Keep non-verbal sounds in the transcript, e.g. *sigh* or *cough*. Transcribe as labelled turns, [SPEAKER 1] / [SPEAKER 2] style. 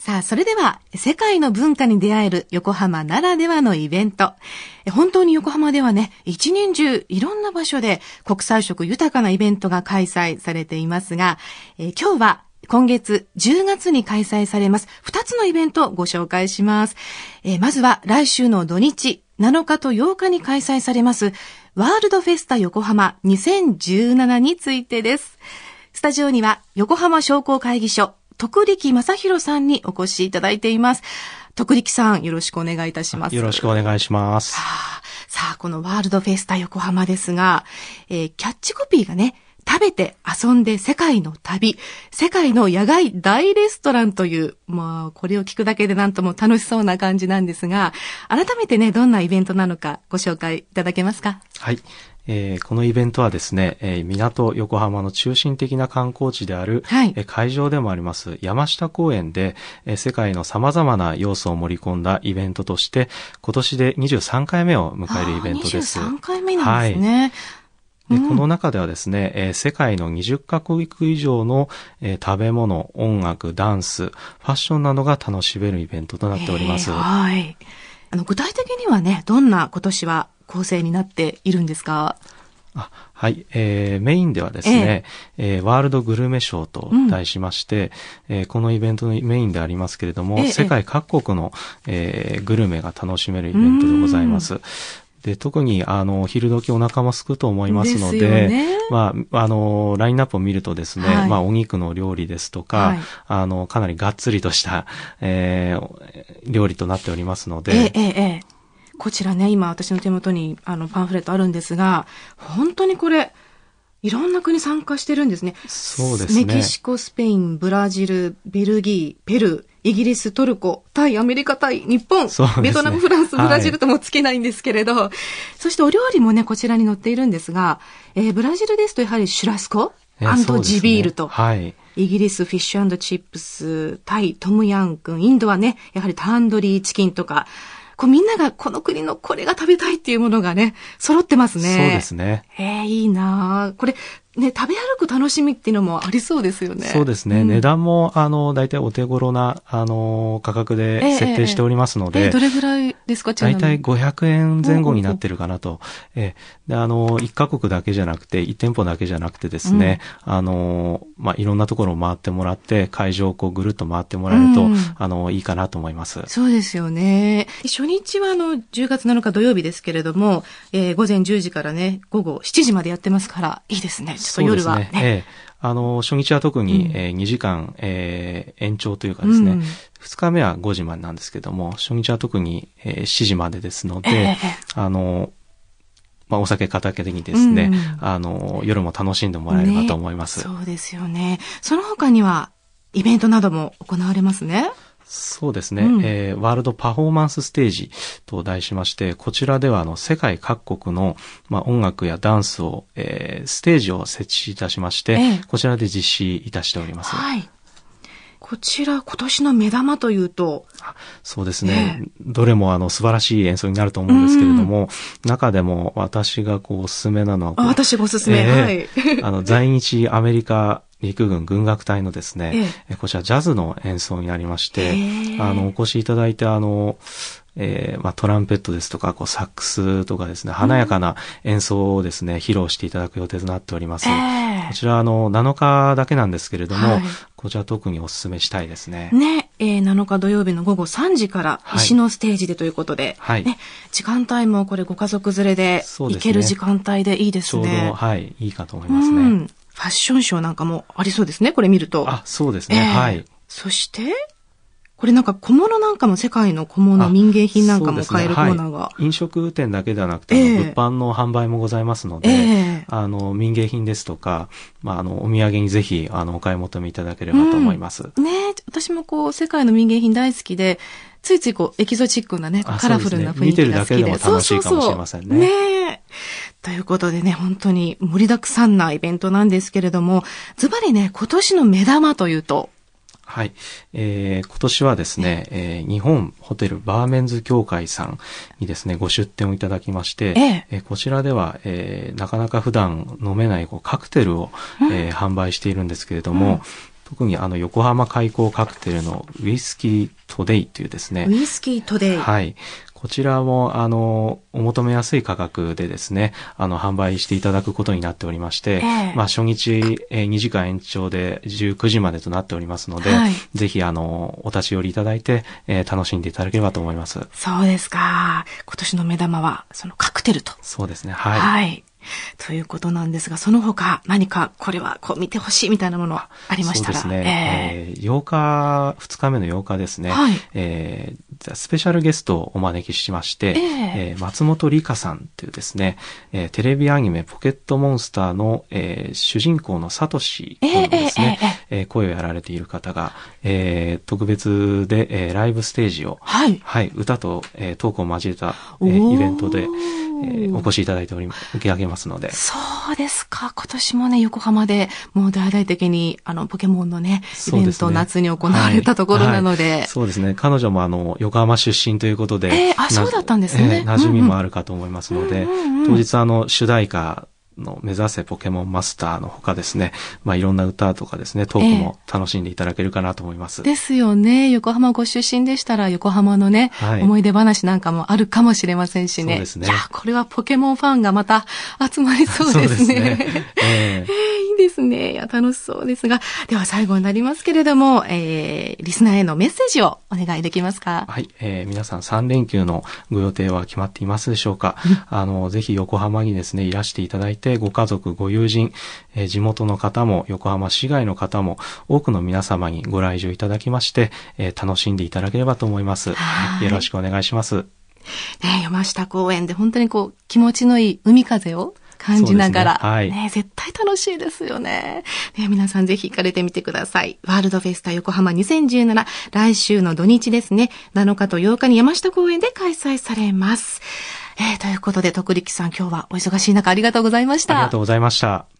[SPEAKER 1] さあ、それでは、世界の文化に出会える横浜ならではのイベント。本当に横浜ではね、一年中いろんな場所で国際色豊かなイベントが開催されていますが、え今日は今月10月に開催されます2つのイベントをご紹介します。えまずは来週の土日7日と8日に開催されますワールドフェスタ横浜2017についてです。スタジオには横浜商工会議所徳力正宏さんにお越しいただいています。徳力さん、よろしくお願いいたします。
[SPEAKER 2] よろしくお願いします。
[SPEAKER 1] さあ、このワールドフェスタ横浜ですが、えー、キャッチコピーがね、食べて遊んで世界の旅、世界の野外大レストランという、まあ、これを聞くだけでなんとも楽しそうな感じなんですが、改めてね、どんなイベントなのかご紹介いただけますか？
[SPEAKER 2] はい。えー、このイベントはですね、えー、港横浜の中心的な観光地である、はい、えー、会場でもあります山下公園で、えー、世界の様々な要素を盛り込んだイベントとして、今年で23回目を迎えるイベントです。
[SPEAKER 1] 23回目なんですね。はい
[SPEAKER 2] でこの中ではですね、えー、世界の20カ国以上の、えー、食べ物、音楽、ダンス、ファッションなどが楽しめるイベントとなっております。
[SPEAKER 1] はい。あの具体的にはね、どんな今年は構成になっているんですか？
[SPEAKER 2] あはい、えー、メインではですね、えー、えー、ワールドグルメショーと題しまして、うん、えー、このイベントのメインでありますけれども、えー、世界各国の、えー、グルメが楽しめるイベントでございます。で、特に、あの、昼時お腹も空くと思いますので、ね、まあ、あの、ラインナップを見るとですね、はい、まあ、お肉の料理ですとか、はい、あの、かなりがっつりとした、えー、料理となっておりますので、ええええ
[SPEAKER 1] こちらね、今私の手元にあのパンフレットあるんですが、本当にこれ、いろんな国参加してるんですね。
[SPEAKER 2] そうですね。
[SPEAKER 1] メキシコ、スペイン、ブラジル、ベルギー、ペルー、イギリス、トルコ、タイ、アメリカ、タイ、日本、ね、ベトナム、フランス、ブラジルともつけないんですけれど、はい、そしてお料理もね、こちらに載っているんですが、えー、ブラジルですとやはりシュラスコ、アンドジビールと、ね、はい。イギリスフィッシュチップス、タイトムヤンクン、インドはね、やはりタンドリーチキンとか、こうみんながこの国のこれが食べたいっていうものがね、揃ってますね。
[SPEAKER 2] そうですね。
[SPEAKER 1] ええー、いいなこれ、ね、食べ歩く楽しみっていうのもありそうですよね。
[SPEAKER 2] そうですね。うん、値段も、あの、大体お手頃な、あの、価格で設定しておりますので。
[SPEAKER 1] えーえー、どれぐらいですか
[SPEAKER 2] 大体500円前後になってるかなと。えー、で、あの、1カ国だけじゃなくて、1店舗だけじゃなくてですね、うん、あの、まあ、いろんなところを回ってもらって、会場をこうぐるっと回ってもらえると、うん、あの、いいかなと思います。
[SPEAKER 1] そうですよね。初日は、あの、10月7日土曜日ですけれども、えー、午前10時からね、午後7時までやってますから、いいですね。ちょっと夜はね。ええ。
[SPEAKER 2] あの、初日は特に、うん、えー、2時間、えー、延長というかですね、うん、2日目は5時までなんですけども、初日は特に、えー、7時までですので、えー、あの、まあ、お酒片手にですね、うん、あの、夜も楽しんでもらえればと思います、
[SPEAKER 1] ね、そうですよね。その他には、イベントなども行われますね？
[SPEAKER 2] そうですね、うん、えー、ワールドパフォーマンスステージと題しまして、こちらではあの世界各国の、まあ、音楽やダンスを、えー、ステージを設置いたしまして、えー、こちらで実施いたしております。
[SPEAKER 1] はい。こちら、今年の目玉というと？
[SPEAKER 2] そうですね。どれもあの素晴らしい演奏になると思うんですけれども、うん、中でも私がこうおすすめなのは、
[SPEAKER 1] 私がおすすめ、え
[SPEAKER 2] ー、はい。あの、在日アメリカ陸軍軍楽隊のですね、ええ、こちらジャズの演奏になりまして、あの、お越しいただいて、あの、えー、まあ、トランペットですとか、こう、サックスとかですね、華やかな演奏をですね、うん、披露していただく予定となっております。えー、こちら、あの、7日だけなんですけれども、はい、こちら特にお勧めしたいですね。
[SPEAKER 1] ね、えー、7日土曜日の午後3時から石のステージでということで、はい。ね、時間帯もこれご家族連れで行ける時間帯でいいですね。
[SPEAKER 2] ちょうど、はい、いいかと思いますね。うん
[SPEAKER 1] ファッションショーなんかもありそうですね、これ見ると。
[SPEAKER 2] あ、そうですね、えー、はい。
[SPEAKER 1] そして、これなんか小物なんかも世界の小物、民芸品なんかも買えるコーナーが、ねは
[SPEAKER 2] い、飲食店だけではなくて、えー、物販の販売もございますので、えー、あの、民芸品ですとか、まあ、あの、お土産にぜひ、あの、お買い求めいただければと思います。
[SPEAKER 1] うん、ね私もこう、世界の民芸品大好きで、ついついこう、エキゾチックなね、カラフルな雰囲気が好きで。でね、見てるだけでも
[SPEAKER 2] 楽しいかもしれませんね。そうそう
[SPEAKER 1] そう。ねということでね、本当に盛りだくさんなイベントなんですけれども、ズバリね、今年の目玉というと、
[SPEAKER 2] はい。えー、今年はですね、えー、日本ホテルバーメンズ協会さんにですね、ご出店をいただきまして、ええー、こちらでは、えー、なかなか普段飲めないこうカクテルを、うん、えー、販売しているんですけれども、うん特にあの、横浜開港カクテルのウイスキートデイというですね。
[SPEAKER 1] ウイスキートデイ。
[SPEAKER 2] はい。こちらも、あの、お求めやすい価格でですね、あの、販売していただくことになっておりまして、えー、まあ、初日、えー、2時間延長で19時までとなっておりますので、はい、ぜひ、あの、お立ち寄りいただいて、えー、楽しんでいただければと思います。
[SPEAKER 1] そうですか。今年の目玉は、そのカクテルと。
[SPEAKER 2] そうですね。はい。
[SPEAKER 1] はい。ということなんですが、その他何かこれはこう見てほしいみたいなものありましたら？
[SPEAKER 2] そうですね。えー、8日、2日目の8日ですね。はい。えー、スペシャルゲストをお招きしまして、えー、えー、松本里香さんというですね、えー、テレビアニメポケットモンスターの、えー、主人公のサトシ君ですね、えー、えー、声をやられている方が、えー、特別で、えー、ライブステージを、はい。はい、歌と、えー、トークを交えた、えー、イベントで、えー、お越しいただいており、受け上げますので。
[SPEAKER 1] そうですか。今年もね、横浜でもう大々的に、あの、ポケモンのね、イベント、夏に行われたところなので、はい
[SPEAKER 2] はい、そうですね。彼女もあの、横浜出身ということで。
[SPEAKER 1] えー、あ、そうだったんですね。
[SPEAKER 2] えー、馴染みもあるかと思いますので、うんうん、当日あの、主題歌の目指せポケモンマスターのほかですね、まあいろんな歌とかですね、トークも楽しんでいただけるかなと思います。
[SPEAKER 1] えー、ですよね。横浜ご出身でしたら横浜のね、はい、思い出話なんかもあるかもしれませんしね。そうですね。いや、これはポケモンファンがまた集まりそうですね。そうですね。えー、え *laughs* ーですね。いや、楽しそうですが。では最後になりますけれども、えー、リスナーへのメッセージをお願いできますか？
[SPEAKER 2] はい。えー、皆さん3連休のご予定は決まっていますでしょうか？あの、ぜひ横浜にですね、いらしていただいて、ご家族、ご友人、えー、地元の方も、横浜市外の方も、多くの皆様にご来場いただきまして、えー、楽しんでいただければと思います。よろしくお願いします。
[SPEAKER 1] ね山下公園で本当にこう、気持ちのいい海風を感じながら、ね、はい、ね、絶対楽しいですよね。ね、皆さんぜひ行かれてみてください。ワールドフェスタ横浜2017、来週の土日ですね、7日と8日に山下公園で開催されます。えー、ということで、徳力さん今日はお忙しい中ありがとうございました。あ
[SPEAKER 2] りがとうございました。